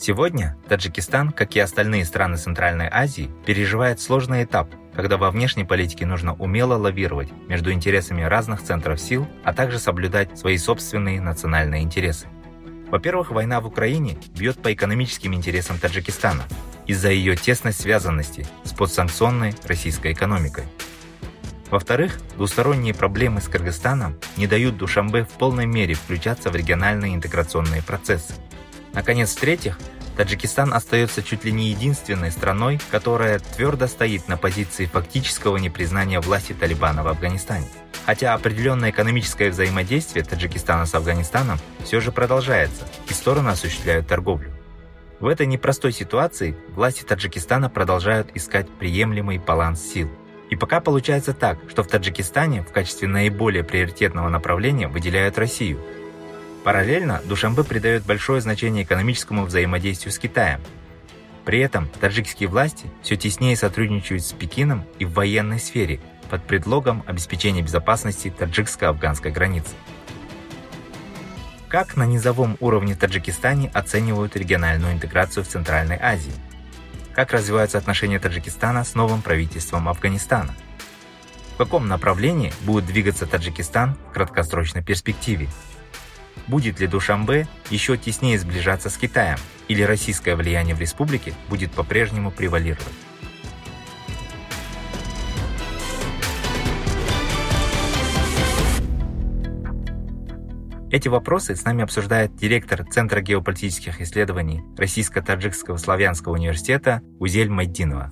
Сегодня Таджикистан, как и остальные страны Центральной Азии, переживает сложный этап, когда во внешней политике нужно умело лавировать между интересами разных центров сил, а также соблюдать свои собственные национальные интересы. Во-первых, война в Украине бьет по экономическим интересам Таджикистана из-за ее тесной связанности с подсанкционной российской экономикой. Во-вторых, двусторонние проблемы с Кыргызстаном не дают Душамбе в полной мере включаться в региональные интеграционные процессы. Наконец, в-третьих, Таджикистан остается чуть ли не единственной страной, которая твердо стоит на позиции фактического непризнания власти Талибана в Афганистане. Хотя определенное экономическое взаимодействие Таджикистана с Афганистаном все же продолжается, и стороны осуществляют торговлю. В этой непростой ситуации власти Таджикистана продолжают искать приемлемый баланс сил. И пока получается так, что в Таджикистане в качестве наиболее приоритетного направления выделяют Россию. Параллельно Душамбе придает большое значение экономическому взаимодействию с Китаем. При этом таджикские власти все теснее сотрудничают с Пекином и в военной сфере под предлогом обеспечения безопасности таджикско-афганской границы. Как на низовом уровне в Таджикистане оценивают региональную интеграцию в Центральной Азии? Как развиваются отношения Таджикистана с новым правительством Афганистана? В каком направлении будет двигаться Таджикистан в краткосрочной перспективе? Будет ли Душамбе еще теснее сближаться с Китаем, или российское влияние в республике будет по-прежнему превалировать? Эти вопросы с нами обсуждает директор Центра геополитических исследований Российско-Таджикского славянского университета Узель Майдинова.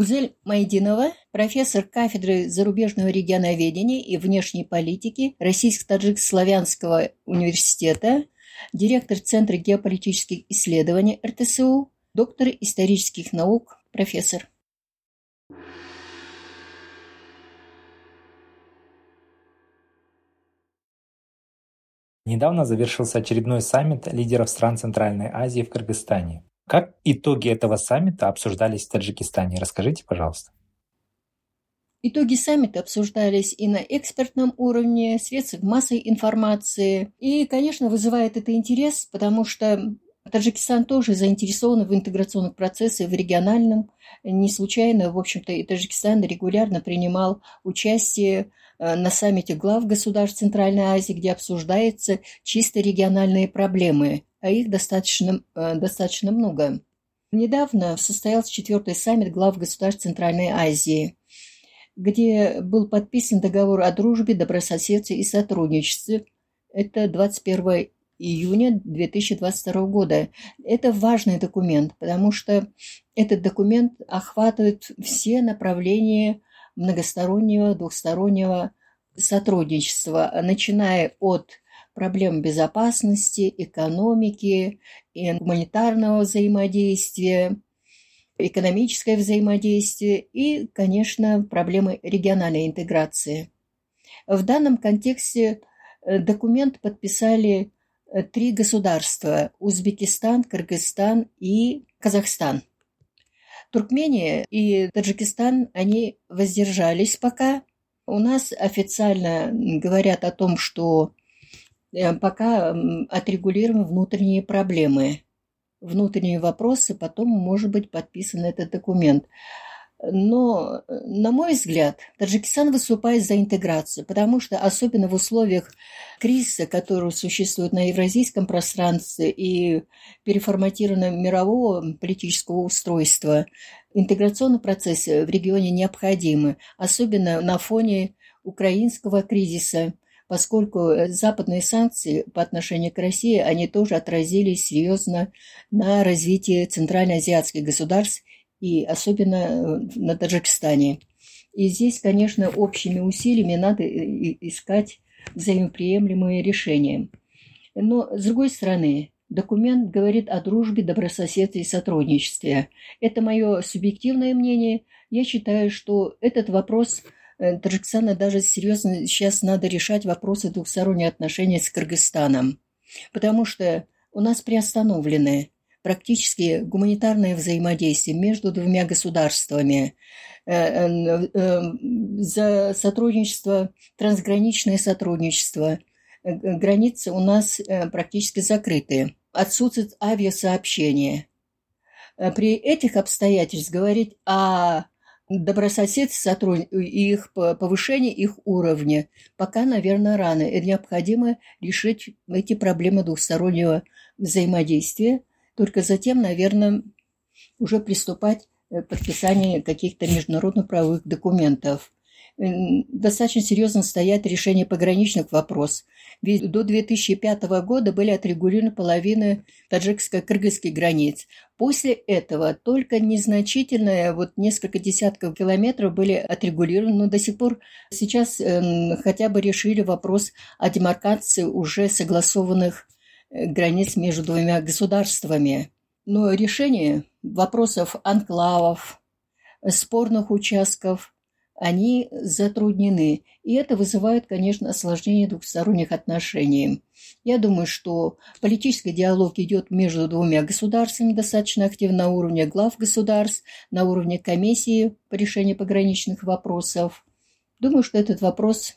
Гузель Майдинова, профессор кафедры зарубежного регионоведения и внешней политики Российско-Таджик-Славянского университета, директор Центра геополитических исследований РТСУ, доктор исторических наук, профессор. Недавно завершился очередной саммит лидеров стран Центральной Азии в Кыргызстане. Как итоги этого саммита обсуждались в Таджикистане? Расскажите, пожалуйста. Итоги саммита обсуждались и на экспертном уровне, средствах массовой информации. И, конечно, вызывает это интерес, потому что Таджикистан тоже заинтересован в интеграционных процессах, в региональном. Не случайно, в общем-то, и Таджикистан регулярно принимал участие э, на саммите глав государств Центральной Азии, где обсуждаются чисто региональные проблемы, а их достаточно, э, достаточно много. Недавно состоялся четвертый саммит глав государств Центральной Азии, где был подписан договор о дружбе, добрососедстве и сотрудничестве. Это 21 июня 2022 года. Это важный документ, потому что этот документ охватывает все направления многостороннего, двухстороннего сотрудничества, начиная от проблем безопасности, экономики, и гуманитарного взаимодействия, экономическое взаимодействие и, конечно, проблемы региональной интеграции. В данном контексте э, документ подписали э, три государства – Узбекистан, Кыргызстан и Казахстан. Туркмения и Таджикистан, они воздержались пока. У нас официально говорят о том, что пока отрегулируем внутренние проблемы, внутренние вопросы, потом может быть подписан этот документ. Но, на мой взгляд, Таджикистан выступает за интеграцию, потому что особенно в условиях кризиса, который существует на евразийском пространстве и переформатированного мирового политического устройства, интеграционные процессы в регионе необходимы, особенно на фоне украинского кризиса, поскольку западные санкции по отношению к России, они тоже отразились серьезно на развитии центральноазиатских государств и особенно э, на Таджикистане. И здесь, конечно, общими усилиями надо искать взаимоприемлемые решения. Но, с другой стороны, документ говорит о дружбе, добрососедстве и сотрудничестве. Это мое субъективное мнение. Я считаю, что этот вопрос э, Таджикистана даже серьезно сейчас надо решать вопросы двухсторонних отношений с Кыргызстаном, потому что у нас приостановлены практически гуманитарное взаимодействие между двумя государствами, э, э, за сотрудничество, трансграничное сотрудничество. Границы у нас практически закрыты отсутствует авиасообщение. При этих обстоятельствах говорить о добрососедстве и их повышении их уровня пока, наверное, рано. И необходимо решить эти проблемы двухстороннего взаимодействия. Только затем, наверное, уже приступать к подписанию каких-то международных правовых документов достаточно серьезно стоят решения пограничных вопросов. Ведь до 2005 года были отрегулированы половины таджикско-кыргызских границ. После этого только незначительное, вот несколько десятков километров были отрегулированы, но до сих пор сейчас э, хотя бы решили вопрос о демаркации уже согласованных э, границ между двумя государствами. Но решение вопросов анклавов, спорных участков – они затруднены. И это вызывает, конечно, осложнение двухсторонних отношений. Я думаю, что политический диалог идет между двумя государствами достаточно активно на уровне глав государств, на уровне комиссии по решению пограничных вопросов. Думаю, что этот вопрос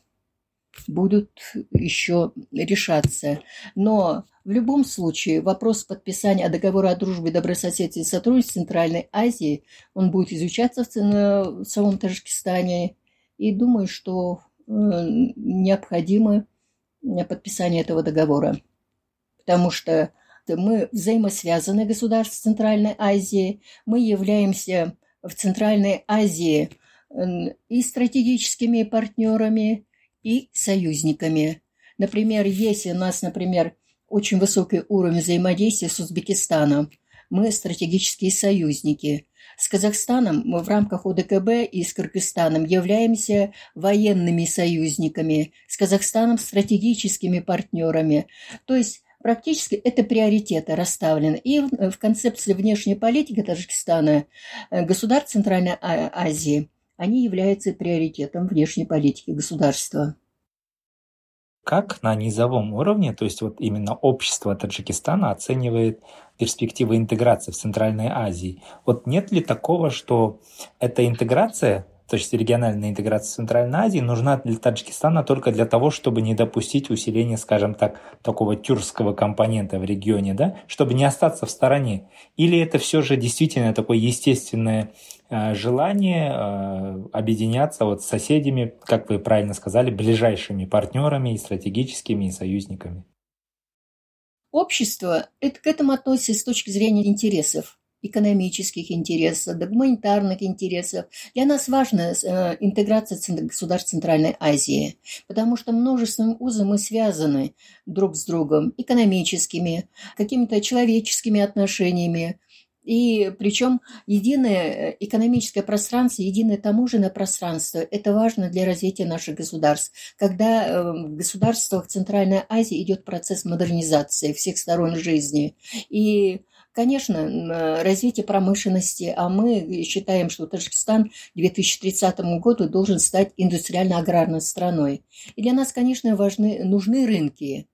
будут еще решаться. Но в любом случае вопрос подписания договора о дружбе, добрососедстве и сотрудничестве в Центральной Азии, он будет изучаться в, в самом Таджикистане. И думаю, что э, необходимо подписание этого договора. Потому что мы взаимосвязаны государства Центральной Азии, мы являемся в Центральной Азии и стратегическими партнерами, и союзниками. Например, если у нас, например, очень высокий уровень взаимодействия с Узбекистаном, мы стратегические союзники. С Казахстаном мы в рамках ОДКБ и с Кыргызстаном являемся военными союзниками, с Казахстаном стратегическими партнерами. То есть практически это приоритеты расставлены. И в концепции внешней политики Таджикистана э, государств Центральной а-, Азии они являются приоритетом внешней политики государства. Как на низовом уровне, то есть вот именно общество Таджикистана оценивает перспективы интеграции в Центральной Азии? Вот нет ли такого, что эта интеграция есть региональная интеграция в Центральной Азии нужна для Таджикистана только для того, чтобы не допустить усиления, скажем так, такого тюркского компонента в регионе, да, чтобы не остаться в стороне. Или это все же действительно такое естественное э, желание э, объединяться вот с соседями, как вы правильно сказали, ближайшими партнерами и стратегическими и союзниками? Общество это, к этому относится с точки зрения интересов экономических интересов, до гуманитарных интересов. Для нас важна э, интеграция государств Центральной Азии, потому что множеством узом мы связаны друг с другом, экономическими, какими-то человеческими отношениями, и причем единое э, экономическое пространство, единое таможенное пространство – это важно для развития наших государств. Когда э, в государствах Центральной Азии идет процесс модернизации всех сторон жизни. И Конечно, развитие промышленности, а мы считаем, что Таджикистан к 2030 году должен стать индустриально-аграрной страной. И для нас, конечно, важны, нужны рынки.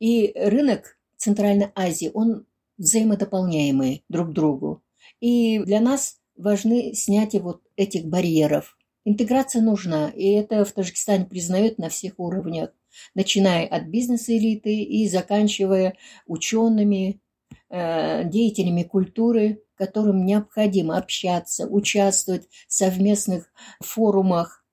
И рынок Центральной Азии, он взаимодополняемый друг другу. И для нас важны снятие вот этих барьеров. Интеграция нужна, и это в Таджикистане признают на всех уровнях, начиная от бизнес-элиты и заканчивая учеными, деятелями культуры, которым необходимо общаться, участвовать в совместных форумах.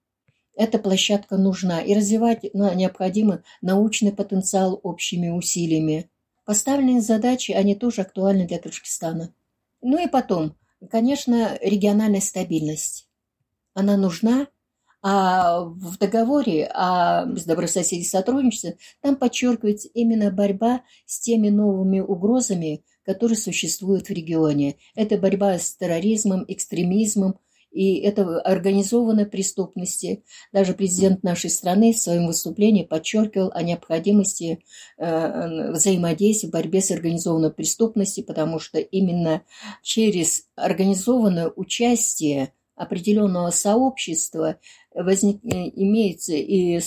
Эта площадка нужна, и развивать необходимо научный потенциал общими усилиями. Поставленные задачи, они тоже актуальны для Таджикистана. Ну и потом, конечно, региональная стабильность. Она нужна, а в договоре о добрососедстве и сотрудничестве там подчеркивается именно борьба с теми новыми угрозами, которые существуют в регионе. Это борьба с терроризмом, экстремизмом и это организованной преступности. Даже президент нашей страны в своем выступлении подчеркивал о необходимости э, взаимодействия в борьбе с организованной преступностью, потому что именно через организованное участие определенного сообщества возник, э, имеется и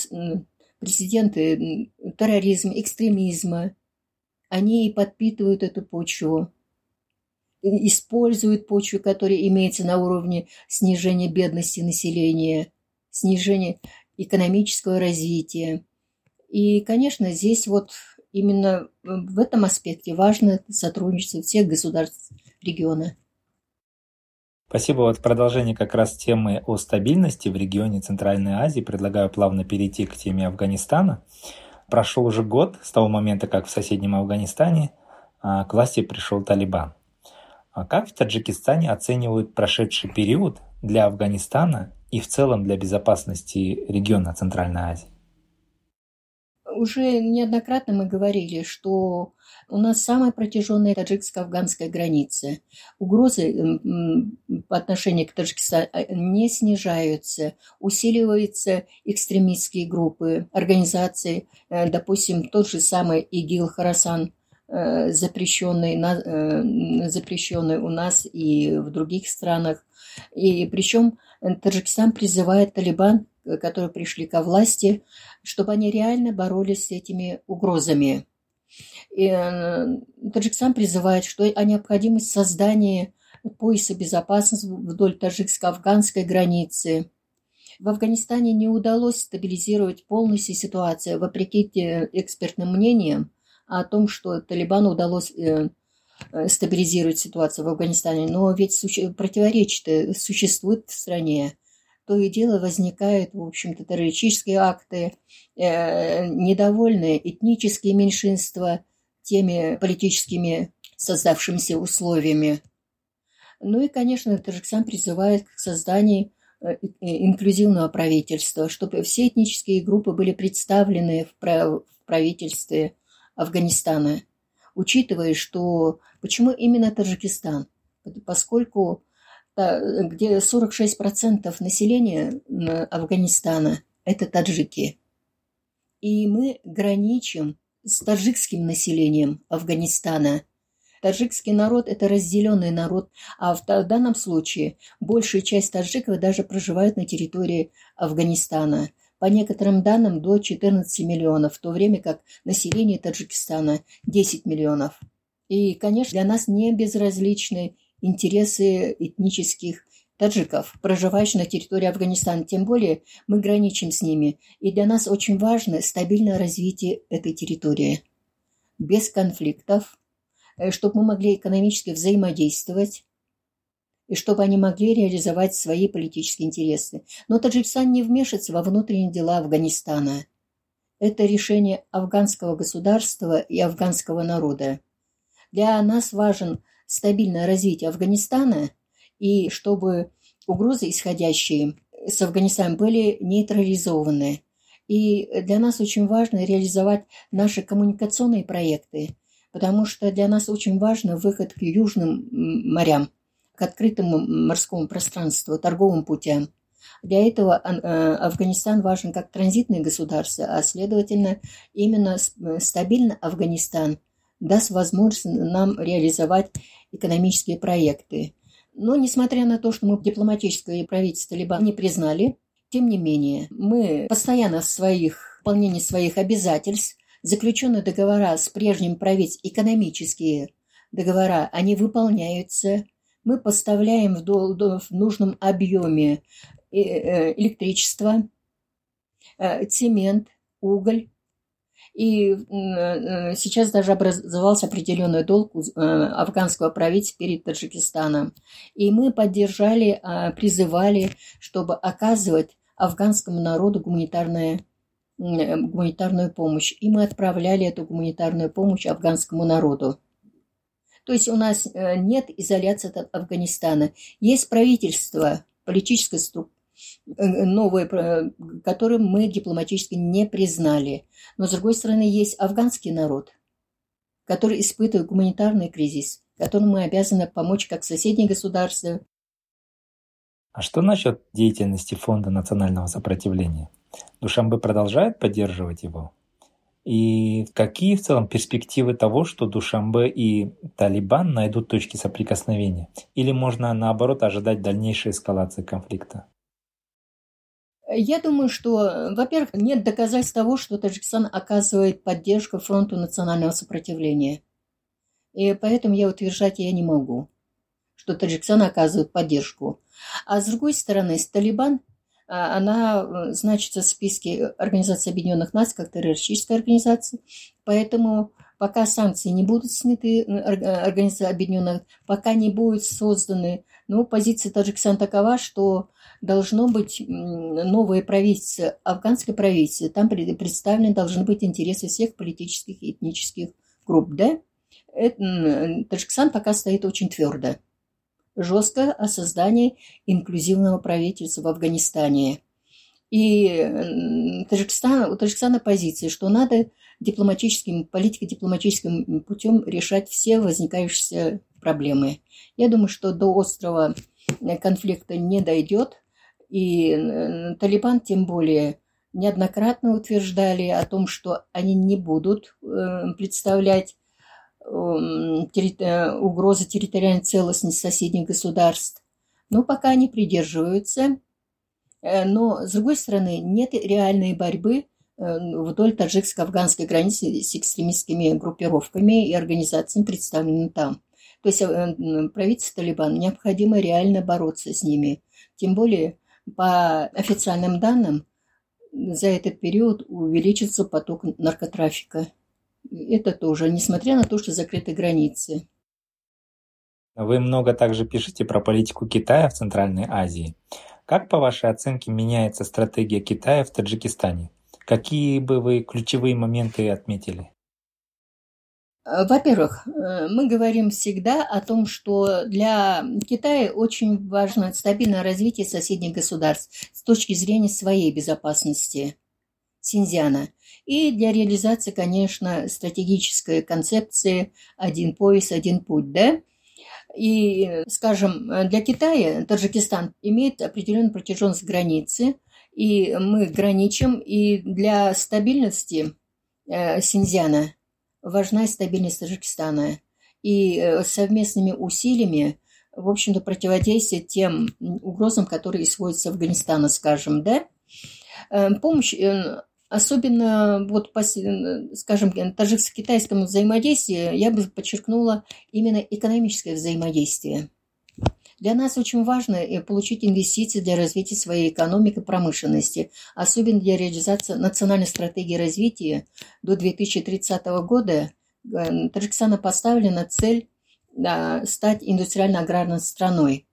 прецеденты терроризма, экстремизма. Они и подпитывают эту почву используют почву, которая имеется на уровне снижения бедности населения, снижения экономического развития. И, конечно, здесь вот именно в этом аспекте важно сотрудничество всех государств региона. Спасибо. Вот продолжение как раз темы о стабильности в регионе Центральной Азии предлагаю плавно перейти к теме Афганистана. Прошел уже год с того момента, как в соседнем Афганистане а, к власти пришел Талибан. А как в Таджикистане оценивают прошедший период для Афганистана и в целом для безопасности региона Центральной Азии? Уже неоднократно мы говорили, что у нас самая протяженная таджикско-афганская граница. Угрозы по отношению к Таджикистану а, не снижаются, усиливаются экстремистские группы, организации, э, допустим, тот же самый ИГИЛ Харасан Э, запрещенный, э, запрещенный у нас и в других странах. И причем Таджикистан призывает талибан, которые пришли ко власти, чтобы они реально боролись с этими угрозами. И э, Таджикистан призывает, что о необходимости создания пояса безопасности вдоль таджикско-афганской границы. В Афганистане не удалось стабилизировать полностью ситуацию, вопреки экспертным мнениям, о том, что Талибану удалось э, э, стабилизировать ситуацию в Афганистане, но ведь противоречия существуют в стране. То и дело возникают, в общем-то, террористические акты, э, недовольные этнические меньшинства теми политическими создавшимися условиями. Ну и, конечно, Таджикистан призывает к созданию э, инклюзивного правительства, чтобы все этнические группы были представлены в правительстве – Афганистана, учитывая, что почему именно Таджикистан, поскольку где 46% населения Афганистана – это таджики. И мы граничим с таджикским населением Афганистана. Таджикский народ – это разделенный народ, а в данном случае большая часть таджиков даже проживают на территории Афганистана – по некоторым данным до 14 миллионов, в то время как население Таджикистана 10 миллионов. И, конечно, для нас не безразличны интересы этнических таджиков, проживающих на территории Афганистана. Тем более мы граничим с ними. И для нас очень важно стабильное развитие этой территории. Без конфликтов, э, чтобы мы могли экономически взаимодействовать, и чтобы они могли реализовать свои политические интересы. Но Таджикистан не вмешивается во внутренние дела Афганистана. Это решение афганского государства и афганского народа. Для нас важен стабильное развитие Афганистана и чтобы угрозы, исходящие с Афганистаном, были нейтрализованы. И для нас очень важно реализовать наши коммуникационные проекты, потому что для нас очень важно выход к южным морям – к открытому морскому пространству, торговым путям. Для этого э, Афганистан важен как транзитное государство, а следовательно, именно э, стабильно Афганистан даст возможность нам реализовать экономические проекты. Но, несмотря на то, что мы дипломатическое правительство либо не признали, тем не менее, мы постоянно в своих выполнении своих обязательств, заключенные договора с прежним правительством, экономические договора, они выполняются – мы поставляем в, в нужном объеме э, э, электричество, э, цемент, уголь. И сейчас даже образовался определенный долг афганского правительства перед Таджикистаном. И мы поддержали, призывали, чтобы оказывать афганскому народу гуманитарную, гуманитарную помощь. И мы отправляли эту гуманитарную помощь афганскому народу. То есть у нас э, нет изоляции от Афганистана. Есть правительство, политическое структура, э, новое, которое мы дипломатически не признали. Но, с другой стороны, есть афганский народ, который испытывает гуманитарный кризис, которому мы обязаны помочь как соседние государства. А что насчет деятельности Фонда национального сопротивления? Душамбе продолжает поддерживать его? И какие в целом перспективы того, что Душамбе и Талибан найдут точки соприкосновения? Или можно наоборот ожидать дальнейшей эскалации конфликта? Я думаю, что, во-первых, нет доказательств того, что Таджикистан оказывает поддержку фронту национального сопротивления. И поэтому я утверждать я не могу, что Таджикистан оказывает поддержку. А с другой стороны, с Талибан а, она э, значится в списке Организации Объединенных Наций как террористическая организация, поэтому пока санкции не будут сняты э, Организации Объединенных, пока не будут созданы, но позиция Таджикистана такова, что должно быть новое правительство, афганское правительство, там представлены должны быть интересы всех политических и этнических групп, да? Это, Таджикистан пока стоит очень твердо жестко о создании инклюзивного правительства в Афганистане. И Таджикистан, у Таджикистана позиция, что надо дипломатическим, политико-дипломатическим путем решать все возникающие проблемы. Я думаю, что до острого конфликта не дойдет, и Талибан тем более неоднократно утверждали о том, что они не будут э, представлять Эм, э, угрозы территориальной целостности соседних государств. Но пока они придерживаются. Э, но, с другой стороны, нет реальной борьбы э, вдоль таджикско-афганской границы с экстремистскими группировками и организациями, представленными там. То есть правительству Талибана необходимо реально бороться с ними. Тем более, по официальным данным, за этот период увеличится поток наркотрафика. Это тоже, несмотря на то, что закрыты границы. Вы много также пишете про политику Китая в Центральной Азии. Как, по вашей оценке, меняется стратегия Китая в Таджикистане? Какие бы вы ключевые моменты отметили? Во-первых, э, мы говорим всегда о том, что для Китая очень важно стабильное развитие соседних государств с точки зрения своей безопасности Синьцзяна. И для реализации, конечно, стратегической концепции «один пояс, один путь», да? И, скажем, для Китая Таджикистан имеет определенную протяженность границы, и мы граничим, и для стабильности э, Синьцзяна важна стабильность Таджикистана. И э, совместными усилиями, в общем-то, противодействие тем угрозам, которые исходят с Афганистана, скажем, да, э, помощь Особенно, вот, скажем, таджикско-китайскому взаимодействию я бы подчеркнула именно экономическое взаимодействие. Для нас очень важно э, получить инвестиции для развития своей экономики и промышленности, особенно для реализации национальной стратегии развития до 2030 года. Э, Таджикистана поставлена цель стать индустриально-аграрной страной.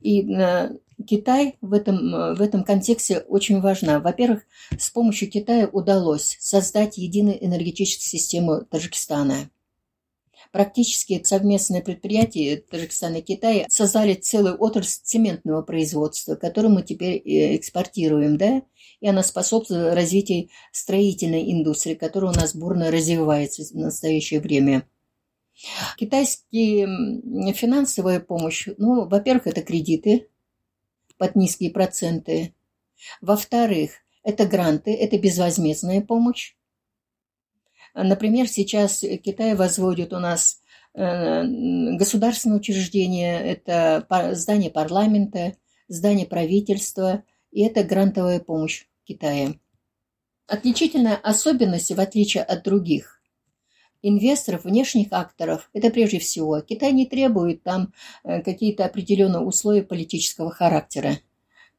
И э, Китай в этом, э, в этом контексте очень важна. Во-первых, с помощью Китая удалось создать единую энергетическую систему Таджикистана. Практически совместные предприятия Таджикистана и Китая создали целую отрасль цементного производства, которую мы теперь э, экспортируем, да, и она способствует развитию строительной индустрии, которая у нас бурно развивается в настоящее время. Китайские финансовая помощь, ну, во-первых, это кредиты под низкие проценты. Во-вторых, это гранты, это безвозмездная помощь. Например, сейчас Китай возводит у нас э, государственные учреждения, это здание парламента, здание правительства, и это грантовая помощь Китая. Отличительная особенность, в отличие от других, инвесторов, внешних акторов, это прежде всего. Китай не требует там э, какие-то определенные условия политического характера.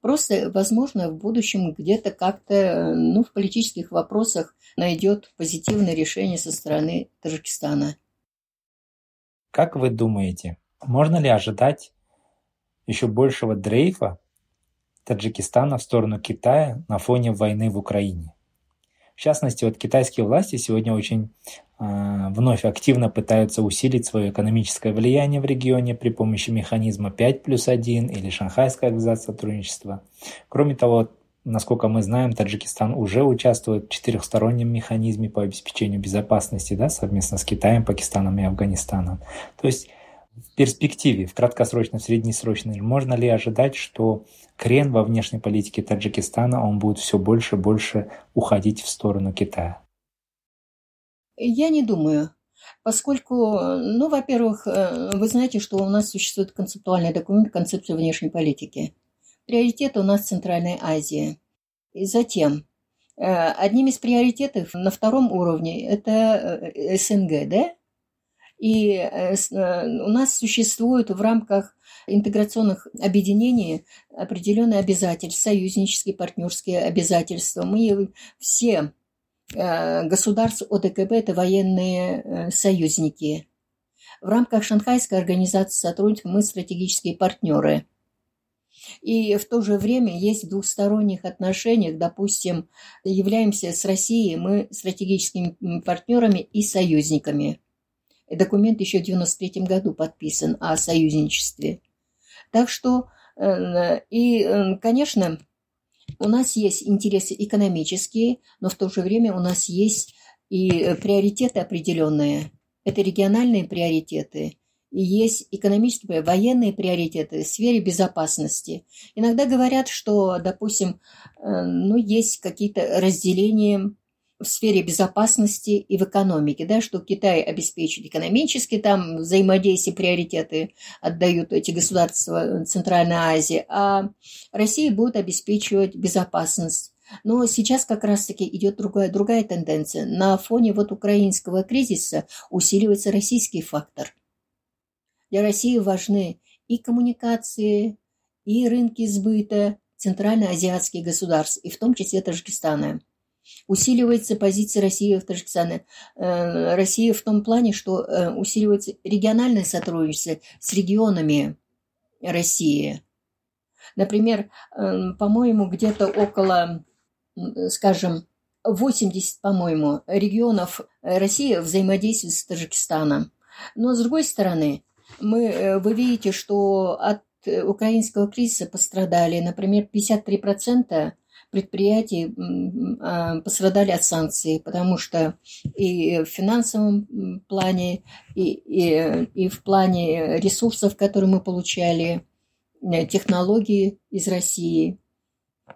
Просто, возможно, в будущем где-то как-то, э, ну, в политических вопросах найдет позитивное решение со стороны Таджикистана. Как вы думаете, можно ли ожидать еще большего дрейфа Таджикистана в сторону Китая на фоне войны в Украине? В частности, вот китайские власти сегодня очень вновь активно пытаются усилить свое экономическое влияние в регионе при помощи механизма 5 плюс 1 или Шанхайская организация сотрудничества. Кроме того, насколько мы знаем, Таджикистан уже участвует в четырехстороннем механизме по обеспечению безопасности да, совместно с Китаем, Пакистаном и Афганистаном. То есть В перспективе, в краткосрочной, в среднесрочной, можно ли ожидать, что крен во внешней политике Таджикистана, он будет все больше и больше уходить в сторону Китая? Я не думаю. Поскольку, ну, во-первых, э, вы знаете, что у нас существует концептуальный документ концепции внешней политики. Приоритеты у нас Центральная Азия. И затем, э, одним из приоритетов на втором уровне это э, СНГ, да? И у нас существует в рамках интеграционных объединений определенные обязательства, союзнические, партнерские обязательства. Мы все государств ОДКБ – это военные э, союзники. В рамках Шанхайской организации сотрудничества мы стратегические партнеры. И в то же время есть в двухсторонних отношениях, допустим, являемся с Россией мы стратегическими партнерами и союзниками. Документ еще в 1993 году подписан о союзничестве. Так что, э, и, конечно, у нас есть интересы экономические, но в то же время у нас есть и э, приоритеты определенные. Это региональные приоритеты, и есть экономические, военные приоритеты в сфере безопасности. Иногда говорят, что, допустим, э, ну, есть какие-то разделения в сфере безопасности и в экономике, да, что Китай обеспечит экономически, там взаимодействие, приоритеты отдают эти государства Центральной Азии, а Россия будет обеспечивать безопасность. Но сейчас как раз-таки идет другая, другая тенденция. На фоне вот украинского кризиса усиливается российский фактор. Для России важны и коммуникации, и рынки сбыта центральноазиатских государств, и в том числе Таджикистана. Усиливается позиция России в Таджикистане. Э, Россия в том плане, что э, усиливается региональное сотрудничество с регионами России. Например, э, по-моему, где-то около, скажем, 80, по-моему, регионов России взаимодействуют с Таджикистаном. Но, с другой стороны, мы, вы видите, что от украинского кризиса пострадали, например, 53% предприятий а, пострадали от санкций, потому что и в финансовом плане, и, и, и в плане ресурсов, которые мы получали, э, технологии из России.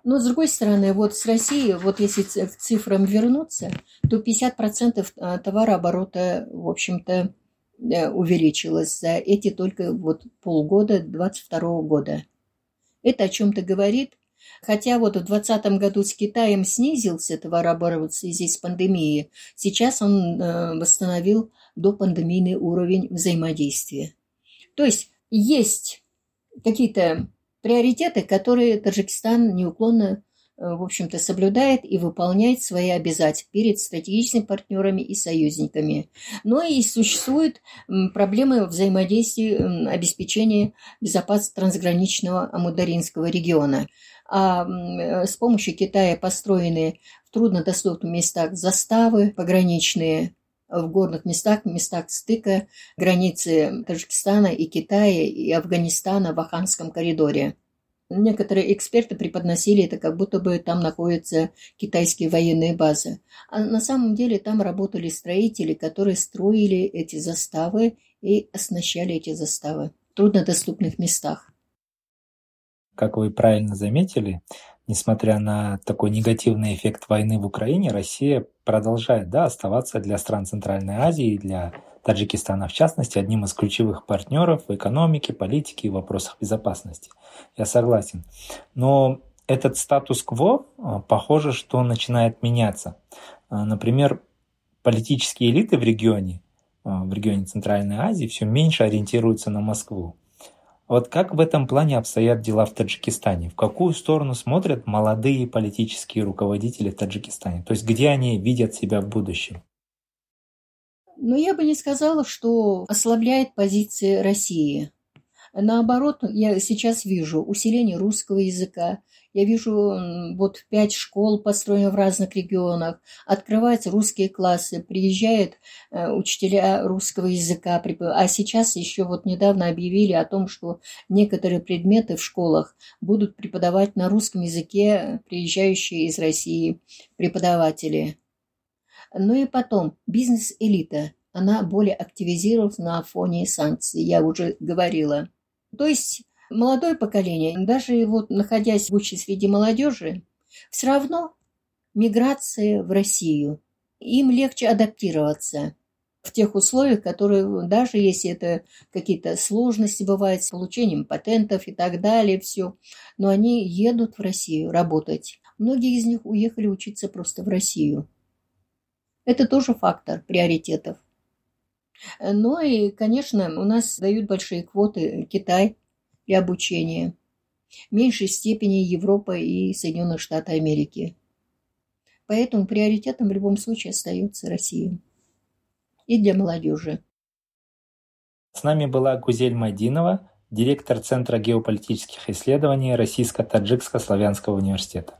Но, с другой стороны, вот с Россией, вот если к цифрам вернуться, то 50% а, товарооборота, в общем-то, э, увеличилось за эти только вот полгода 2022 года. Это о чем-то говорит, Хотя вот в 2020 году с Китаем снизился товарооборот в связи с пандемией, сейчас он э, восстановил до пандемийный уровень взаимодействия. То есть есть какие-то приоритеты, которые Таджикистан неуклонно в общем-то, соблюдает и выполняет свои обязательства перед стратегическими партнерами и союзниками. Но и существуют проблемы взаимодействия, обеспечения безопасности трансграничного Амударинского региона. А э, с помощью Китая построены в труднодоступных местах заставы пограничные, в горных местах, местах стыка границы Таджикистана и Китая и Афганистана в Аханском коридоре. Некоторые эксперты преподносили это, как будто бы там находятся китайские военные базы. А на самом деле там работали строители, которые строили эти заставы и оснащали эти заставы в труднодоступных местах. Как вы правильно заметили, несмотря на такой негативный эффект войны в Украине, Россия продолжает да, оставаться для стран Центральной Азии для Таджикистана в частности одним из ключевых партнеров в экономике, политике и вопросах безопасности. Я согласен. Но этот статус-кво, а, похоже, что начинает меняться. А, например, политические элиты в регионе, а, в регионе Центральной Азии все меньше ориентируются на Москву. Вот как в этом плане обстоят дела в Таджикистане? В какую сторону смотрят молодые политические руководители в Таджикистане? То есть где они видят себя в будущем? Но я бы не сказала, что ослабляет позиции России. Наоборот, я сейчас вижу усиление русского языка. Я вижу вот пять школ построенных в разных регионах. Открываются русские классы, приезжают э, учителя русского языка. А сейчас еще вот недавно объявили о том, что некоторые предметы в школах будут преподавать на русском языке приезжающие из России преподаватели. Ну и потом, бизнес-элита, она более активизировалась на фоне санкций, я уже говорила. То есть молодое поколение, даже вот находясь в учи среди молодежи, все равно миграция в Россию. Им легче адаптироваться в тех условиях, которые, даже если это какие-то сложности бывают с получением патентов и так далее, все, но они едут в Россию работать. Многие из них уехали учиться просто в Россию. Это тоже фактор приоритетов. Ну и, конечно, у нас дают большие квоты Китай для обучения. В меньшей степени Европа и Соединенные Штаты Америки. Поэтому приоритетом в любом случае остается Россия. И для молодежи. С нами была Гузель Мадинова, директор Центра геополитических исследований Российско-Таджикско-Славянского университета.